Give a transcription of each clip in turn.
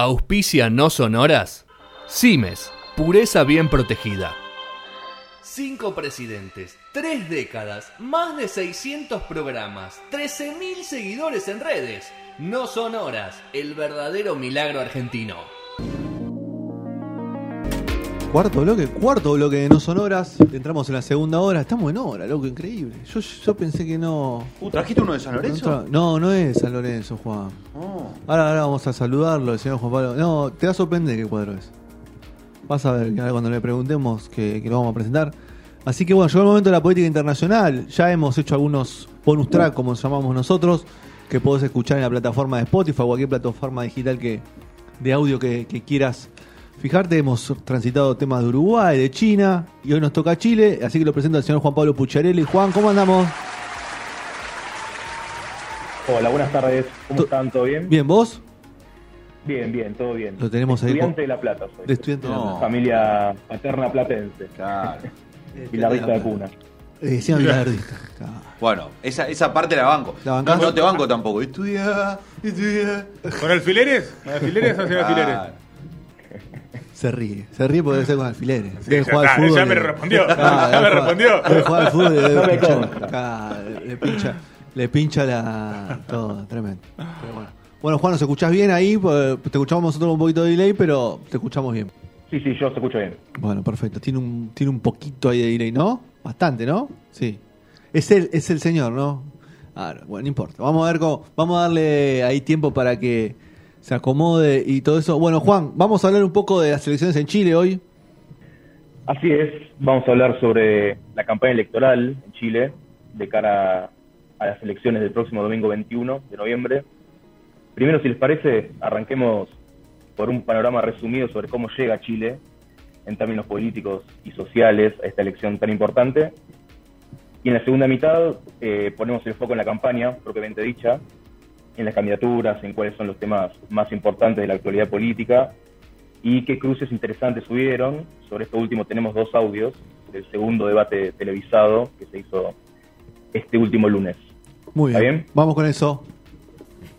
Auspicia no sonoras. Cimes, pureza bien protegida. Cinco presidentes, tres décadas, más de 600 programas, 13.000 seguidores en redes. No sonoras, el verdadero milagro argentino. Cuarto bloque, cuarto bloque de No Sonoras. Entramos en la segunda hora. Estamos en hora, loco, increíble. Yo, yo pensé que no. Uh, ¿Trajiste uno de San Lorenzo? No, no es San Lorenzo, Juan. Oh. Ahora, ahora vamos a saludarlo, el señor Juan Pablo. No, te va a sorprender qué cuadro es. Vas a ver que ahora cuando le preguntemos que, que lo vamos a presentar. Así que bueno, llegó el momento de la política internacional. Ya hemos hecho algunos bonus track, como llamamos nosotros, que podés escuchar en la plataforma de Spotify o cualquier plataforma digital que de audio que, que quieras fijarte. Hemos transitado temas de Uruguay, de China y hoy nos toca Chile. Así que lo presento al señor Juan Pablo Pucharelli. Juan, ¿cómo andamos? Hola, buenas tardes. ¿Cómo están? ¿Todo bien? Bien, ¿vos? Bien, bien, todo bien. Lo tenemos ahí Estudiante de La Plata soy. De estudiante de la. Plata. Familia paterna platense. Claro. Y la vista de cuna. Eh, Decían Villardista. Claro. Bueno, esa, esa parte la banco. ¿La no, no te banco tampoco. Estudia, estudia. ¿Con alfileres? ¿Con alfileres o sin alfileres? Se ríe, se ríe porque debe ser con alfileres. Sí, Debe ya, jugar al fútbol ya me respondió. Ya me jugar- respondió. Debe jugar al fútbol y debe No me pinchar- consta. claro, le pincha, le pincha la. Todo, tremendo. Pero bueno. Bueno, Juan, ¿nos escuchás bien ahí? Pues, Te escuchamos nosotros con un poquito de delay, pero te escuchamos bien. Sí, sí, yo se escucho bien. Bueno, perfecto. Tiene un, tiene un poquito ahí de delay, ¿no? Bastante, ¿no? Sí. Es el, es el señor, ¿no? Ah, bueno, no importa. Vamos a ver cómo. Vamos a darle ahí tiempo para que se acomode y todo eso. Bueno, Juan, vamos a hablar un poco de las elecciones en Chile hoy. Así es, vamos a hablar sobre la campaña electoral en Chile de cara a las elecciones del próximo domingo 21 de noviembre. Primero, si les parece, arranquemos por un panorama resumido sobre cómo llega Chile en términos políticos y sociales a esta elección tan importante. Y en la segunda mitad eh, ponemos el foco en la campaña propiamente dicha, en las candidaturas, en cuáles son los temas más importantes de la actualidad política y qué cruces interesantes hubieron. Sobre esto último tenemos dos audios del segundo debate televisado que se hizo este último lunes. Muy bien. Vamos con eso.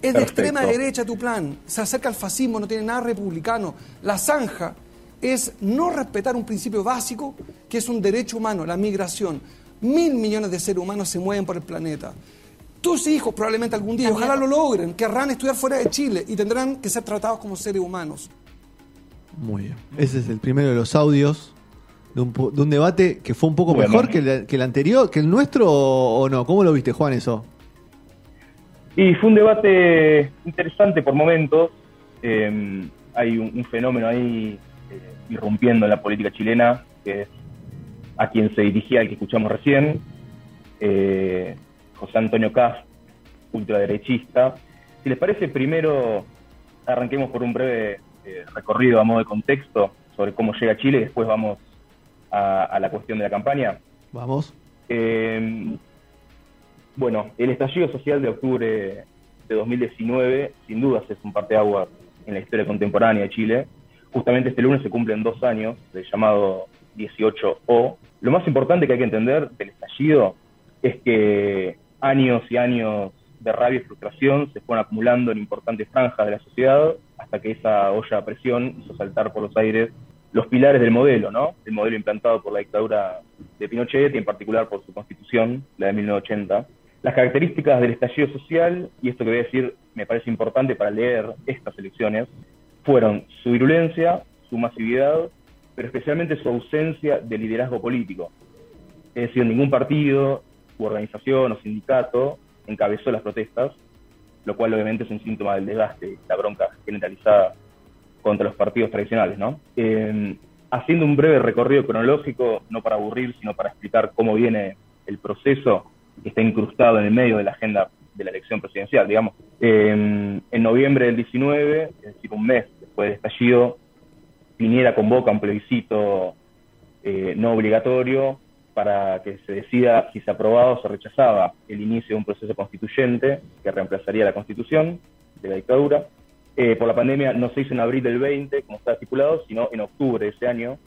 Es de Perfecto. extrema derecha tu plan. Se acerca al fascismo, no tiene nada republicano. La zanja es no respetar un principio básico que es un derecho humano, la migración. Mil millones de seres humanos se mueven por el planeta. Tus hijos probablemente algún día, ojalá lo logren, querrán estudiar fuera de Chile y tendrán que ser tratados como seres humanos. Muy bien. Ese es el primero de los audios de un, po- de un debate que fue un poco Bueno. mejor que el, que el anterior, que el nuestro o o no. ¿Cómo lo viste, Juan, eso? Y fue un debate interesante por momentos. Eh, hay un, un fenómeno ahí eh, irrumpiendo en la política chilena, que es a quien se dirigía el que escuchamos recién, eh, José Antonio Cast, ultraderechista. Si les parece, primero arranquemos por un breve eh, recorrido a modo de contexto sobre cómo llega a Chile y después vamos a- a la cuestión de la campaña. Vamos. Eh, bueno, el estallido social de octubre de 2019, sin dudas, es un parteaguas en la historia contemporánea de Chile. Justamente este lunes se cumplen dos años del llamado 18O. Lo más importante que hay que entender del estallido es que años y años de rabia y frustración se fueron acumulando en importantes franjas de la sociedad hasta que esa olla a presión hizo saltar por los aires los pilares del modelo, ¿no? El modelo implantado por la dictadura de Pinochet y en particular por su constitución, la de 1980. Las características del estallido social, y esto que voy a decir me parece importante para leer estas elecciones, fueron su virulencia, su masividad, pero especialmente su ausencia de liderazgo político. Es decir, ningún partido u organización o sindicato encabezó las protestas, lo cual obviamente es un síntoma del desgaste, la bronca generalizada contra los partidos tradicionales, ¿no? Eh, haciendo un breve recorrido cronológico, no para aburrir, sino para explicar cómo viene el proceso que está incrustado en el medio de la agenda de la elección presidencial, digamos. Eh, en noviembre del 19, es decir, un mes después del estallido, Piñera convoca un plebiscito eh, no obligatorio para que se decida si se aprobaba o se rechazaba el inicio de un proceso constituyente que reemplazaría la constitución de la dictadura. Eh, por la pandemia no se hizo en abril del 20, como estaba estipulado, sino en octubre de ese año.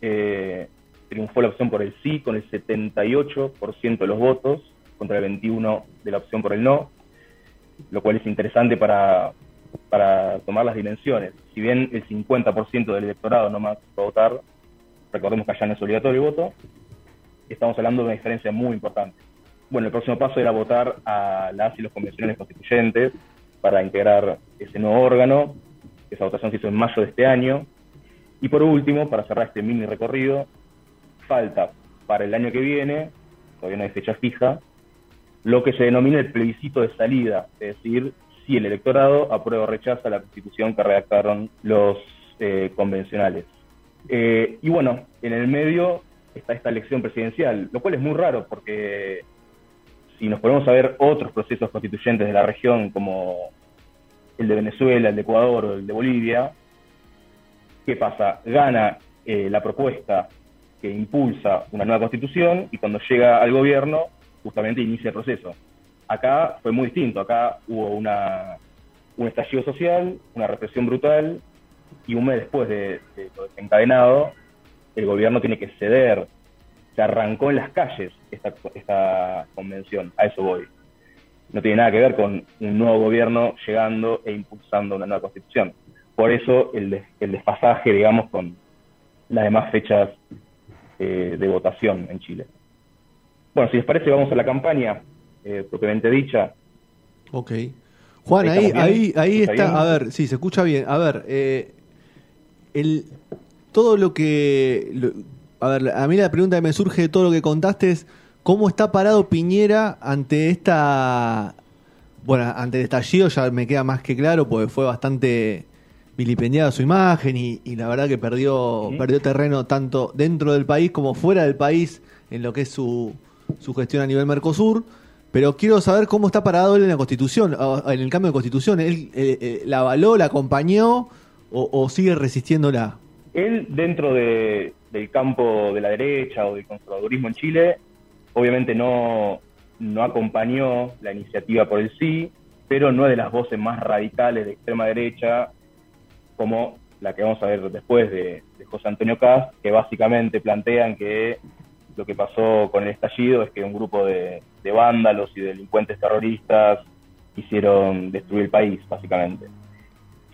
Eh, triunfó la opción por el sí con el 78% de los votos contra el 21% de la opción por el no, lo cual es interesante para para tomar las dimensiones. Si bien el 50% del electorado no más va a votar, recordemos que allá no es obligatorio el voto, estamos hablando de una diferencia muy importante. Bueno, el próximo paso era votar a las y los convencionales constituyentes para integrar ese nuevo órgano. Esa votación se hizo en mayo de este año. Y por último, para cerrar este mini recorrido, falta para el año que viene, todavía no hay fecha fija, lo que se denomina el plebiscito de salida, es decir, si el electorado aprueba o rechaza la constitución que redactaron los eh, convencionales. Eh, y bueno, en el medio está esta elección presidencial, lo cual es muy raro porque si nos ponemos a ver otros procesos constituyentes de la región como el de Venezuela, el de Ecuador o el de Bolivia, ¿qué pasa? Gana eh, la propuesta que impulsa una nueva constitución y cuando llega al gobierno justamente inicia el proceso. Acá fue muy distinto, acá hubo una, un estallido social, una represión brutal y un mes después de, de desencadenado, el gobierno tiene que ceder. Se arrancó en las calles esta, esta convención, a eso voy. No tiene nada que ver con un nuevo gobierno llegando e impulsando una nueva constitución. Por eso el, des- el desfasaje, digamos, con las demás fechas eh, de votación en Chile. Bueno, si les parece, vamos a la campaña eh, propiamente dicha. Ok. Juan, Ahí ahí, ahí, ¿Está está. bien? A ver, sí, se escucha bien. A ver, eh, el, todo lo que. lo- a ver, a mí la pregunta que me surge de todo lo que contaste es: ¿cómo está parado Piñera ante esta. Bueno, ante el estallido ya me queda más que claro, porque fue bastante vilipendiada su imagen y, y la verdad que perdió, perdió terreno tanto dentro del país como fuera del país en lo que es su, su gestión a nivel Mercosur. Pero quiero saber cómo está parado él en la Constitución, en el cambio de Constitución. ¿Él eh, eh, la avaló, la acompañó o, o sigue resistiéndola? Él, dentro de- del campo de la derecha o del conservadurismo en Chile, obviamente no, no acompañó la iniciativa por el sí, pero no es de las voces más radicales de extrema derecha, como la que vamos a ver después de, de José Antonio Caz, que básicamente plantean que lo que pasó con el estallido es que un grupo de, de vándalos y delincuentes terroristas quisieron destruir el país, básicamente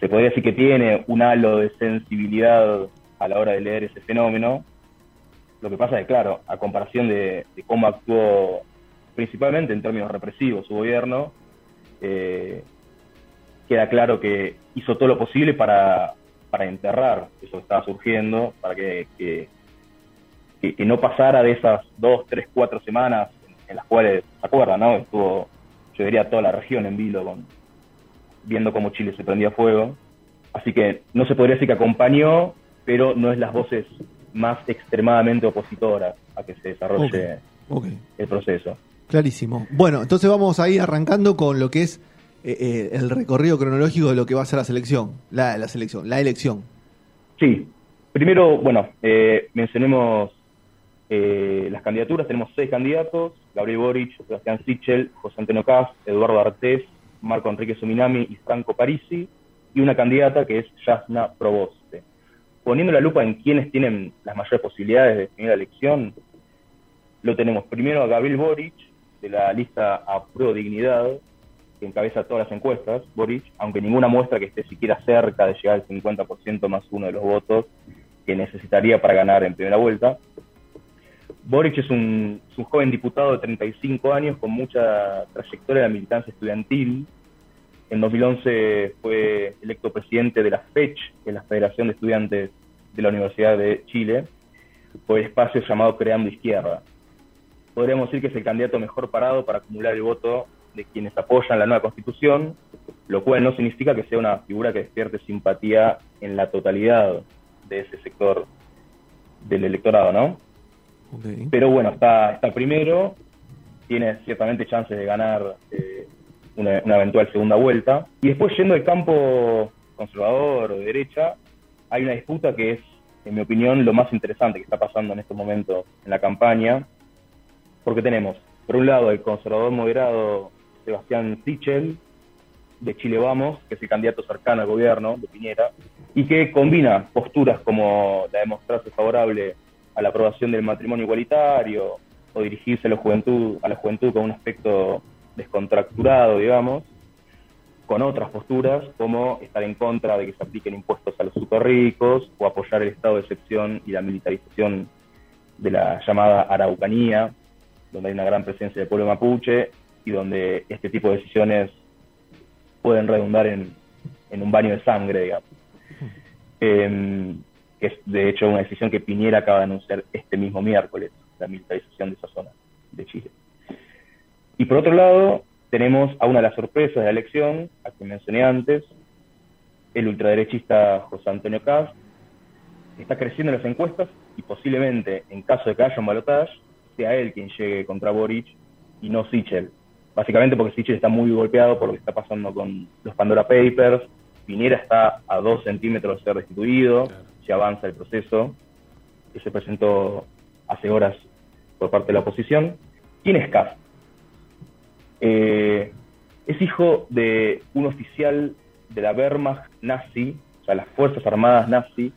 se podría decir que tiene un halo de sensibilidad a la hora de leer ese fenómeno. Lo que pasa es que, claro, a comparación de, cómo actuó principalmente en términos represivos su gobierno, eh, queda claro que hizo todo lo posible para, para enterrar eso que estaba surgiendo, para que- que no pasara de esas dos, tres, cuatro semanas en las cuales, ¿se acuerdan, no? Estuvo, yo diría, toda la región en vilo con, viendo cómo Chile se prendía fuego. Así que no se podría decir que acompañó, pero no es las voces más extremadamente opositoras a que se desarrolle el proceso. clarísimo. Bueno, entonces vamos a ir arrancando con lo que es eh, eh, el recorrido cronológico de lo que va a ser la selección. La, la selección, la elección. Sí, primero, bueno, eh, mencionemos eh, las candidaturas. Tenemos seis candidatos, Gabriel Boric, Sebastián Sichel, José Antonio Caz, Eduardo Artés, Marco Enrique Suminami y Franco Parisi, y una candidata que es Yasna Proboste. Poniendo la lupa en quienes tienen las mayores posibilidades de definir la elección, lo tenemos primero a Gabriel Boric, de la lista Apruebo Dignidad, que encabeza todas las encuestas, Boric, aunque ninguna muestra que esté siquiera cerca de llegar al 50% más uno de los votos que necesitaría para ganar en primera vuelta. Boric es un, joven diputado de 35 años con mucha trayectoria en la militancia estudiantil. En 2011 fue electo presidente de la FECH, que es la Federación de Estudiantes de la Universidad de Chile, por el espacio llamado Creando Izquierda. Podríamos decir que es el candidato mejor parado para acumular el voto de quienes apoyan la nueva constitución, lo cual no significa que sea una figura que despierte simpatía en la totalidad de ese sector del electorado, ¿no? Pero bueno, está, está primero, tiene ciertamente chances de ganar eh, una, una eventual segunda vuelta. Y después, yendo del campo conservador o de derecha, hay una disputa que es, en mi opinión, lo más interesante que está pasando en estos momentos en la campaña, porque tenemos, por un lado, el conservador moderado Sebastián Sichel, de Chile Vamos, que es el candidato cercano al gobierno de Piñera, y que combina posturas como la de mostrarse favorable a la aprobación del matrimonio igualitario o dirigirse a la juventud, a la juventud con un aspecto descontracturado, digamos, con otras posturas, como estar en contra de que se apliquen impuestos a los super ricos o apoyar el estado de excepción y la militarización de la llamada Araucanía, donde hay una gran presencia del pueblo mapuche y donde este tipo de decisiones pueden redundar en, en un baño de sangre, digamos. Eh, que es de hecho una decisión que Piñera acaba de anunciar este mismo miércoles, la militarización de esa zona de Chile. Y por otro lado, tenemos a una de las sorpresas de la elección, a quien mencioné antes, el ultraderechista José Antonio que está creciendo en las encuestas y posiblemente, en caso de que haya un balotaje, sea él quien llegue contra Boric y no Sichel. Básicamente porque Sichel está muy golpeado por lo que está pasando con los Pandora Papers, Piñera está a dos centímetros de ser destituido, se avanza el proceso, que se presentó hace horas por parte de la oposición. ¿Quién es Caz? Eh, es hijo de un oficial de la Wehrmacht nazi, o sea, las Fuerzas Armadas nazi,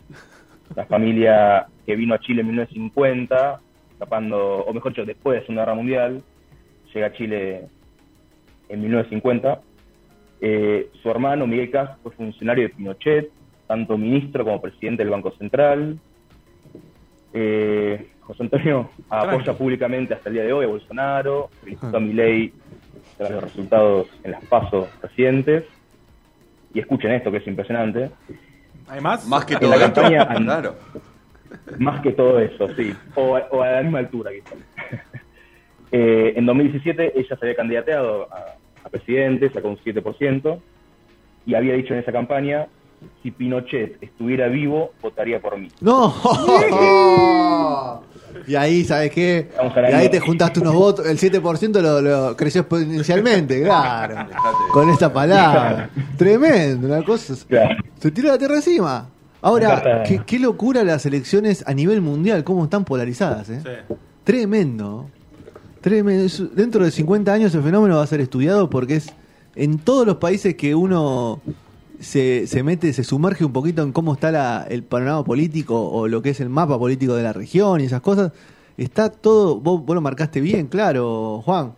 la familia que vino a Chile en 1950, escapando, o mejor dicho, después de la Segunda Guerra Mundial, llega a Chile en 1950. Eh, su hermano Miguel Caz fue funcionario de Pinochet, tanto ministro como presidente del Banco Central. Eh, José Antonio apoya públicamente hasta el día de hoy a Bolsonaro, felicitó a Milei tras los resultados en las pasos recientes. Y escuchen esto que es impresionante. Además, Más que todo la campaña- claro. Más que todo eso, sí. O, a- o a la misma altura, quizás. Eh, en 2017 ella se había candidateado a, a presidente, sacó un 7%, y había dicho en esa campaña, si Pinochet estuviera vivo, votaría por mí. ¡No! y ahí, ¿sabes qué? Y ahí te juntaste unos votos, el 7% lo, lo creció exponencialmente, claro. Con esta palabra. Tremendo, una cosa. Claro. Se tira la tierra encima. Ahora, qué, qué locura las elecciones a nivel mundial, cómo están polarizadas, ¿eh? Sí. Tremendo. Tremendo. Dentro de 50 años el fenómeno va a ser estudiado porque es en todos los países que uno se, se mete, se sumerge un poquito en cómo está la- el panorama político o lo que es el mapa político de la región y esas cosas, está todo, vos, vos lo marcaste bien, claro, Juan.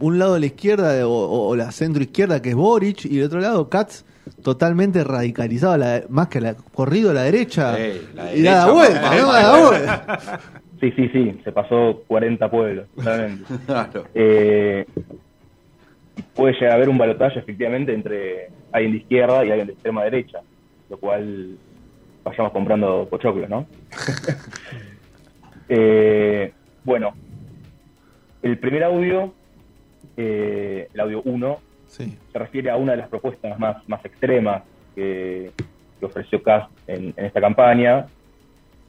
Un lado de la izquierda o, o- o la centro izquierda que es Boric y el otro lado Katz totalmente radicalizado, la- más que la, corrido a la derecha. Sí, la y da vuelta, vuelta. Sí, sí, sí, se pasó 40 pueblos. Claro. Eh, puede llegar a haber un balotaje efectivamente entre alguien de izquierda y alguien de extrema derecha, lo cual vayamos comprando pochoclos, ¿no? Eh, bueno, el primer audio, eh, el audio 1, Sí. se refiere a una de las propuestas más, más extremas que, que ofreció Cast en, en esta campaña.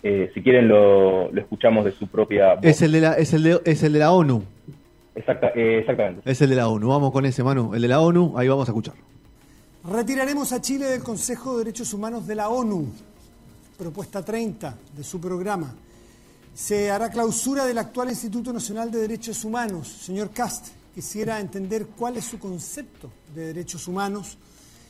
Eh, si quieren lo, lo escuchamos de su propia voz. Es el de la, es el de, es el de la ONU. Exacta- eh, exactamente. Es el de la ONU. Vamos con ese, Manu. El de la ONU, ahí vamos a escuchar. Retiraremos a Chile del Consejo de Derechos Humanos de la ONU, propuesta 30 de su programa. Se hará clausura del actual Instituto Nacional de Derechos Humanos. Señor Cast, quisiera entender cuál es su concepto de derechos humanos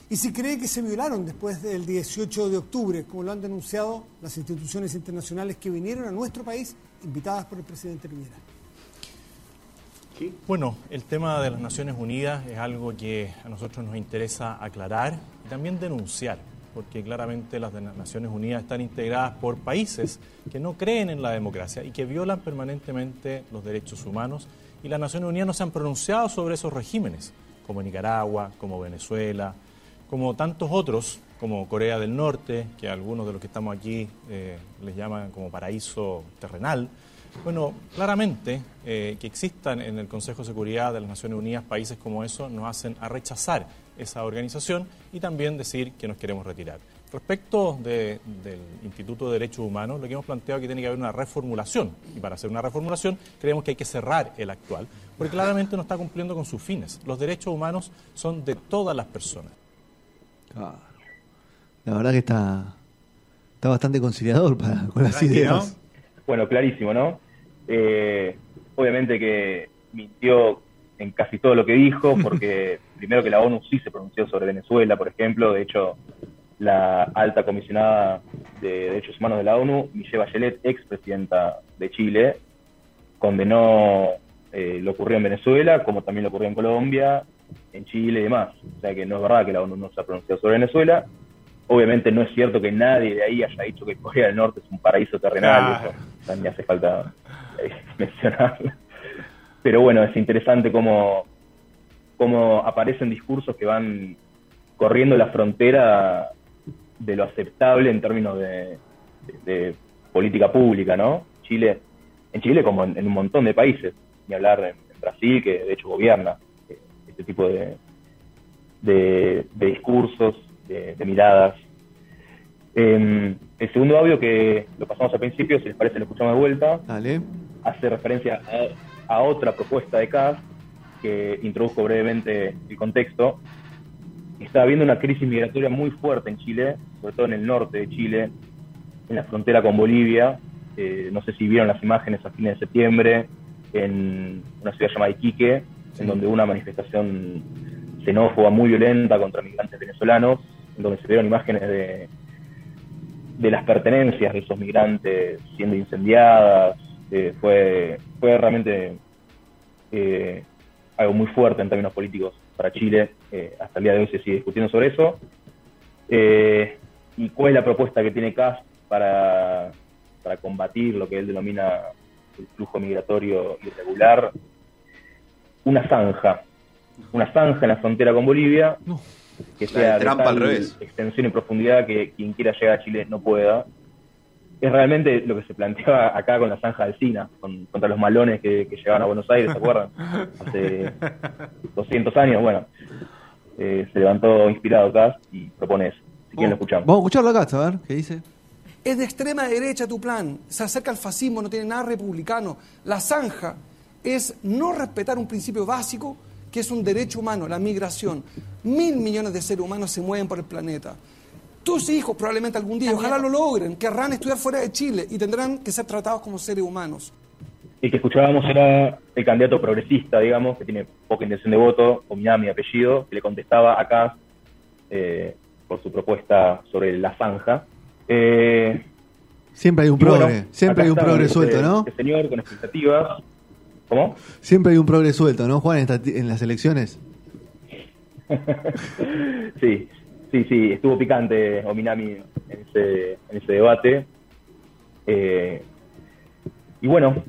y si cree que se violaron después del 18 de octubre, como lo han denunciado las instituciones internacionales que vinieron a nuestro país invitadas por el presidente Piñera. Bueno, el tema de las Naciones Unidas es algo que a nosotros nos interesa aclarar y también denunciar, porque claramente las Naciones Unidas están integradas por países que no creen en la democracia y que violan permanentemente los derechos humanos y las Naciones Unidas no se han pronunciado sobre esos regímenes, como Nicaragua, como Venezuela, como tantos otros, como Corea del Norte, que algunos de los que estamos aquí eh, les llaman como paraíso terrenal. Bueno, claramente eh, que existan en el Consejo de Seguridad de las Naciones Unidas países como eso nos hacen a rechazar esa organización y también decir que nos queremos retirar. Respecto de- del Instituto de Derechos Humanos, lo que hemos planteado es que tiene que haber una reformulación y para hacer una reformulación creemos que hay que cerrar el actual, porque claramente no está cumpliendo con sus fines. Los derechos humanos son de todas las personas. Claro. La verdad que está, está bastante conciliador para, con las ideas. Bueno, clarísimo, ¿no? Eh, obviamente que mintió en casi todo lo que dijo, porque primero que la ONU sí se pronunció sobre Venezuela, por ejemplo, de hecho, la alta comisionada de Derechos Humanos de la ONU, Michelle Bachelet, expresidenta de Chile, condenó eh, lo ocurrido en Venezuela, como también lo ocurrió en Colombia, en Chile y demás. O sea que no es verdad que la ONU no se ha pronunciado sobre Venezuela. Obviamente no es cierto que nadie de ahí haya dicho que Corea del Norte es un paraíso terrenal. Ni hace falta eh, mencionarlo. Pero bueno, es interesante cómo, cómo aparecen discursos que van corriendo la frontera de lo aceptable en términos de, política pública, ¿no? Chile, en Chile como en, un montón de países, ni hablar en, Brasil, que de hecho gobierna eh, este tipo de, de, discursos, de, miradas. Eh, el segundo audio que lo pasamos al principio, si les parece, lo escuchamos de vuelta Dale. hace referencia a, a otra propuesta de CAS que introduzco brevemente el contexto. Está habiendo una crisis migratoria muy fuerte en Chile, sobre todo en el norte de Chile, en la frontera con Bolivia. Eh, no sé si vieron las imágenes a fines de septiembre en una ciudad llamada Iquique, en donde hubo una manifestación xenófoba muy violenta contra migrantes venezolanos, en donde se vieron imágenes de, de las pertenencias de esos migrantes siendo incendiadas. Eh, fue, fue realmente eh, algo muy fuerte en términos políticos para Chile. Eh, hasta el día de hoy se sigue discutiendo sobre eso. ¿Y cuál es la propuesta que tiene CAS para, para combatir lo que él denomina el flujo migratorio irregular? Una zanja. Una zanja en la frontera con Bolivia que sea de tal al revés. extensión y profundidad que quien quiera llegar a Chile no pueda. Es realmente lo que se planteaba acá con la zanja del SINA, con- contra los malones que, que llegaban a Buenos Aires, ¿se acuerdan? Hace 200 años, bueno. Eh, se levantó inspirado acá y propone eso. Si quieren lo escuchamos. Vamos a escucharlo acá, a ver qué dice. Es de extrema derecha tu plan, se acerca al fascismo, no tiene nada republicano. La zanja es no respetar un principio básico que es un derecho humano, la migración. Mil millones de seres humanos se mueven por el planeta. Tus hijos probablemente algún día, ojalá lo logren, querrán estudiar fuera de Chile y tendrán que ser tratados como seres humanos. El que escuchábamos era el candidato progresista, digamos, que tiene poca intención de voto, Ominami apellido, que le contestaba acá eh, por su propuesta sobre la zanja. Eh, Siempre hay un y bueno, progre, siempre hay un está progre este- suelto, ¿no? Este señor con expectativas. ¿Cómo? Siempre hay un progre suelto, ¿no, Juan, en, las elecciones? sí, sí, sí, estuvo picante Ominami en ese, en ese debate. Eh, y bueno,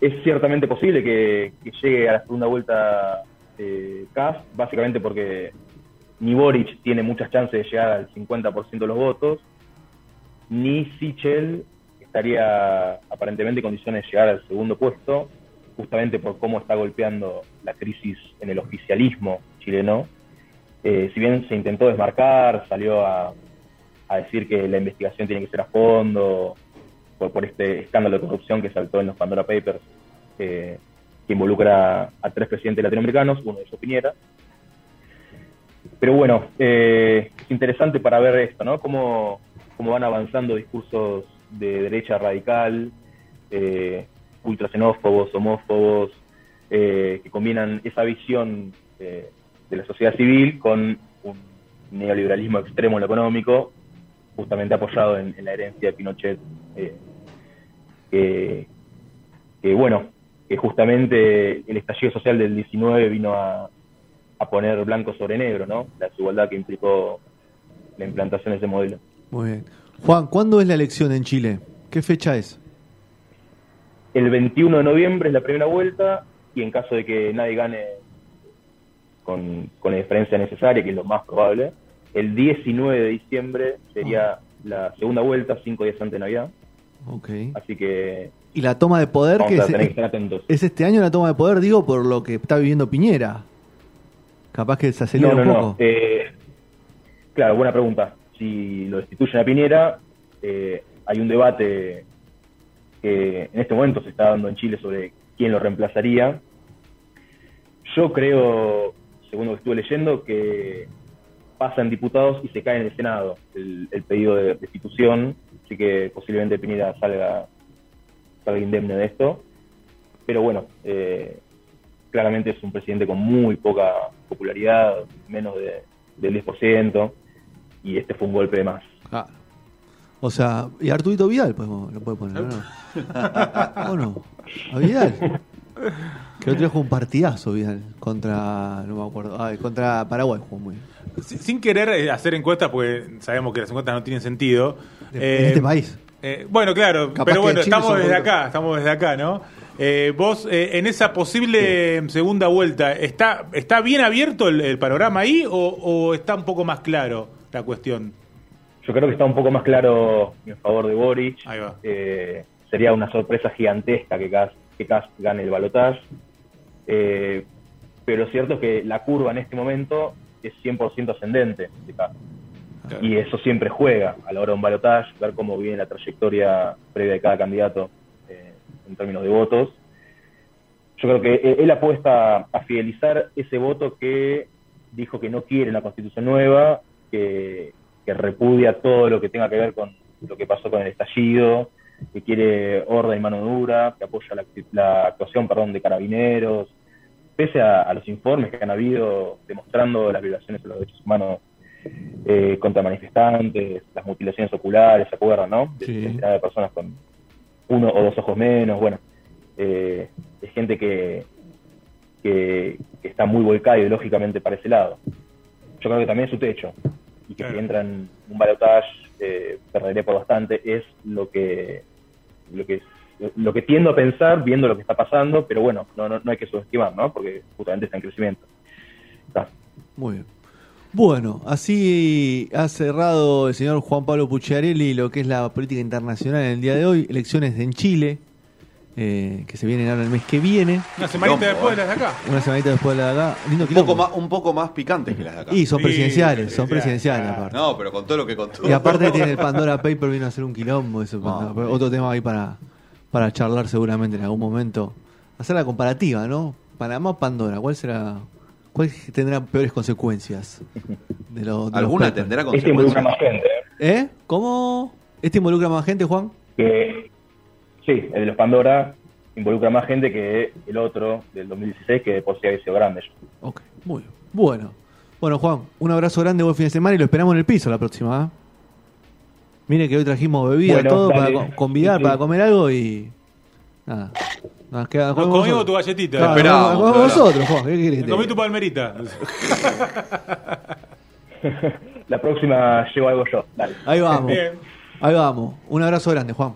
es ciertamente posible que, que llegue a la segunda vuelta eh, básicamente porque ni Boric tiene muchas chances de llegar al 50% de los votos, ni Sichel estaría aparentemente en condiciones de llegar al segundo puesto, justamente por cómo está golpeando la crisis en el oficialismo chileno. Eh, si bien se intentó desmarcar, salió a, decir que la investigación tiene que ser a fondo, por, por este escándalo de corrupción que saltó en los Pandora Papers, eh, que involucra a tres presidentes latinoamericanos, uno de ellos Piñera. Pero bueno, eh, es interesante para ver esto, ¿no? Cómo, cómo van avanzando discursos de derecha radical, ultraxenófobos, homófobos, eh, que combinan esa visión eh, de la sociedad civil con un neoliberalismo extremo en lo económico, justamente apoyado en, la herencia de Pinochet, eh, que, que, bueno, que justamente el estallido social del 19 vino a, a poner blanco sobre negro, ¿no? La desigualdad que implicó la implantación de ese modelo. Muy bien. Juan, ¿cuándo es la elección en Chile? ¿Qué fecha es? El 21 de noviembre es la primera vuelta y en caso de que nadie gane con, con la diferencia necesaria, que es lo más probable, el 19 de diciembre sería la segunda vuelta, cinco días antes de Navidad. Ok. Así que ¿Y la toma de poder vamos que a es, tener que estar atentos. es este año la toma de poder, digo, por lo que está viviendo Piñera? Capaz que se acelera no, no, un poco. no. Eh, claro, buena pregunta. Si lo destituyen a Piñera, eh, hay un debate que en este momento se está dando en Chile sobre quién lo reemplazaría. Yo creo, según lo que estuve leyendo, que pasa en diputados y se cae en el Senado el, pedido de destitución, así que posiblemente Piñera salga, salga indemne de esto. Pero bueno, eh, claramente es un presidente con muy poca popularidad, menos de, del 10%, y este fue un golpe de más. Claro. O sea, y Arturito Vidal pues, lo puede poner, ¿o no? ¿O no? ¿A Vidal? Que el otro día jugó un partidazo, Vidal, contra, no me acuerdo, ay, contra Paraguay jugó muy bien. Sin sin querer eh, hacer encuestas, porque sabemos que las encuestas no tienen sentido. En Eh, este país. eh, bueno, claro, Capaz pero bueno, estamos desde acá, estamos desde acá, ¿no? Eh, vos, eh, en esa posible segunda vuelta, ¿está, ¿está bien abierto el, el panorama ahí o, o está un poco más claro la cuestión? Yo creo que está un poco más claro en favor de Boric. Ahí va. Eh, sería una sorpresa gigantesca que Kass, que Kass gane el balotaje. Eh, pero lo cierto es que la curva en este momento es 100% ascendente de Kass. Y eso siempre juega a la hora de un balotaje, ver cómo viene la trayectoria previa de cada candidato eh, en términos de votos. Yo creo que eh, él apuesta a fidelizar ese voto que dijo que no quiere una constitución nueva, que, que repudia todo lo que tenga que ver con lo que pasó con el estallido, que quiere orden y mano dura, que apoya la, la actuación perdón, de carabineros, pese a, a los informes que han habido demostrando las violaciones de los derechos humanos eh, contra manifestantes, las mutilaciones oculares, ¿se acuerdan, no? De Sí. de personas con uno o dos ojos menos, bueno, eh, es gente que, que, que está muy volcada ideológicamente para ese lado. Yo creo que también es su techo, que Claro. si entra en un balotaje eh, perderé por bastante, es lo que, lo que lo que tiendo a pensar viendo lo que está pasando, pero bueno, no, no, no hay que subestimar, ¿no? Porque justamente está en crecimiento. Está. Muy bien. Bueno, así ha cerrado el señor Juan Pablo Pucciarelli lo que es la política internacional en el día de hoy. Elecciones en Chile, eh, que se vienen ahora el mes que viene. Una semanita Quilombo, después eh. de las de acá. Una semanita después de la de acá. Lindo Un poco, más, un poco más picantes que las de acá. Y son Sí, presidenciales, son sí, presidenciales claro. aparte. No, pero con todo lo que contó. Y aparte tiene el Pandora Paper, vino a hacer un quilombo. Eso, No, Pandora- otro tema ahí para, para charlar seguramente en algún momento. Hacer la comparativa, ¿no? Panamá, Pandora, ¿cuál será? ¿Cuál tendrá peores consecuencias? De lo- de ¿Alguna tendrá Este involucra consecuencias? más gente. ¿eh? ¿Eh? ¿Cómo? ¿Este involucra más gente, Juan? Que, sí, el de los Pandora involucra más gente que el otro del 2016, que por sí había sido grande. Ok, muy bien. Bueno. Bueno, Juan, un abrazo grande, buen fin de semana y lo esperamos en el piso la próxima. ¿eh? Mire que hoy trajimos bebida, Bueno, todo dale. para co- convidar, Sí, sí. para comer algo y. Nada. Nos queda, Nos comimos tu nosotros. galletita. Claro, Esperábamos, comemos claro. nosotros, Juan. ¿Qué comí tu palmerita. La próxima llevo algo yo. Dale. Ahí vamos. Bien. Ahí vamos. Un abrazo grande, Juan.